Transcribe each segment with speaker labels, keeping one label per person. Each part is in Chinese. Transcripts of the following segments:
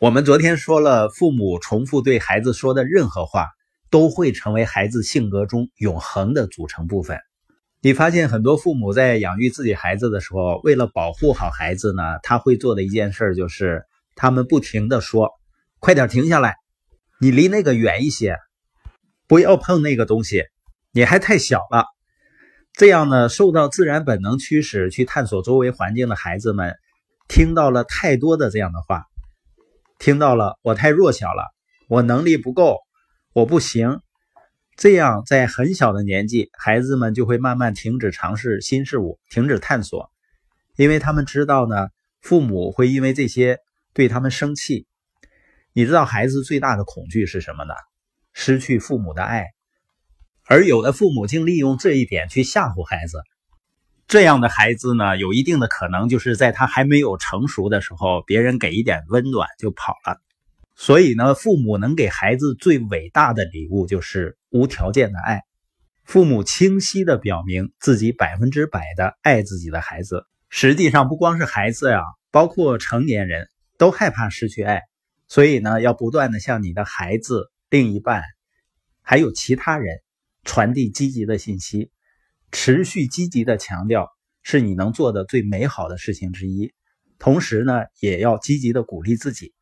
Speaker 1: 我们昨天说了，父母重复对孩子说的任何话，都会成为孩子性格中永恒的组成部分。你发现很多父母在养育自己孩子的时候，为了保护好孩子呢，他会做的一件事就是，他们不停的说：“快点停下来，你离那个远一些，不要碰那个东西，你还太小了。”这样呢，受到自然本能驱使去探索周围环境的孩子们，听到了太多的这样的话。听到了，我太弱小了，我能力不够，我不行。这样，在很小的年纪，孩子们就会慢慢停止尝试新事物，停止探索，因为他们知道呢，父母会因为这些对他们生气。你知道孩子最大的恐惧是什么呢？失去父母的爱。而有的父母竟利用这一点去吓唬孩子。这样的孩子呢，有一定的可能就是在他还没有成熟的时候，别人给一点温暖就跑了。所以呢，父母能给孩子最伟大的礼物就是无条件的爱。父母清晰的表明自己百分之百的爱自己的孩子。实际上，不光是孩子呀，包括成年人都害怕失去爱，所以呢，要不断的向你的孩子、另一半，还有其他人传递积极的信息。持续积极的强调是你能做的最美好的事情之一，同时呢，也要积极的鼓励自己，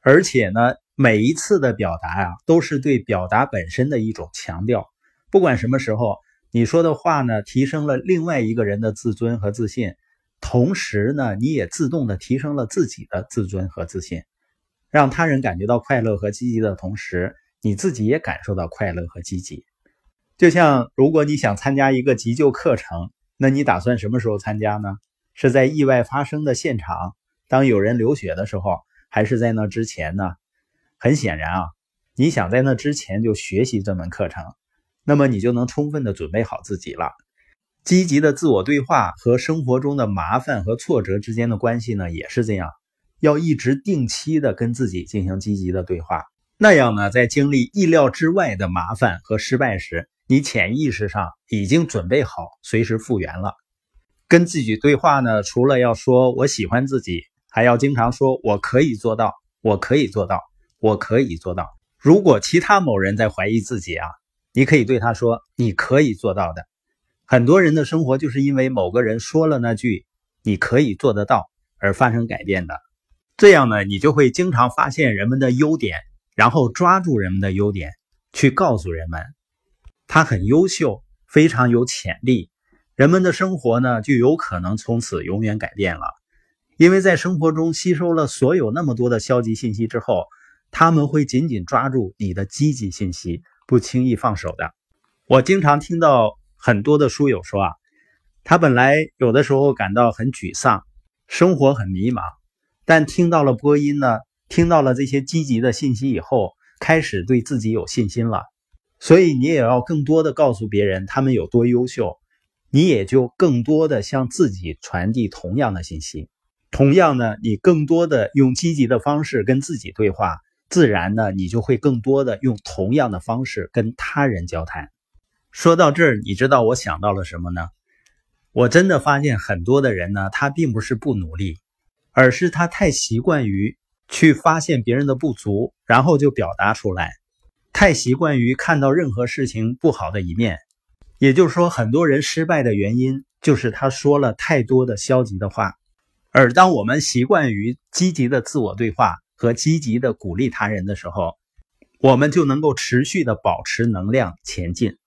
Speaker 1: 而且呢，每一次的表达呀，都是对表达本身的一种强调。不管什么时候你说的话呢，提升了另外一个人的自尊和自信，同时呢，你也自动的提升了自己的自尊和自信，让他人感觉到快乐和积极的同时，你自己也感受到快乐和积极。就像如果你想参加一个急救课程，那你打算什么时候参加呢？是在意外发生的现场，当有人流血的时候，还是在那之前呢？很显然啊，你想在那之前就学习这门课程，那么你就能充分的准备好自己了。积极的自我对话和生活中的麻烦和挫折之间的关系呢，也是这样，要一直定期的跟自己进行积极的对话，那样呢，在经历意料之外的麻烦和失败时。你潜意识上已经准备好随时复原了。跟自己对话呢，除了要说我喜欢自己，还要经常说我可以做到，我可以做到，我可以做到。如果其他某人在怀疑自己啊，你可以对他说你可以做到的。很多人的生活就是因为某个人说了那句你可以做得到而发生改变的。这样呢，你就会经常发现人们的优点，然后抓住人们的优点，去告诉人们。他很优秀，非常有潜力，人们的生活呢就有可能从此永远改变了。因为在生活中吸收了所有那么多的消极信息之后，他们会紧紧抓住你的积极信息，不轻易放手的。我经常听到很多的书友说啊，他本来有的时候感到很沮丧，生活很迷茫，但听到了播音呢，听到了这些积极的信息以后，开始对自己有信心了。所以你也要更多的告诉别人他们有多优秀，你也就更多的向自己传递同样的信息。同样呢，你更多的用积极的方式跟自己对话，自然呢，你就会更多的用同样的方式跟他人交谈。说到这儿，你知道我想到了什么呢？我真的发现很多的人呢，他并不是不努力，而是他太习惯于去发现别人的不足，然后就表达出来。太习惯于看到任何事情不好的一面，也就是说，很多人失败的原因就是他说了太多的消极的话。而当我们习惯于积极的自我对话和积极的鼓励他人的时候，我们就能够持续的保持能量前进。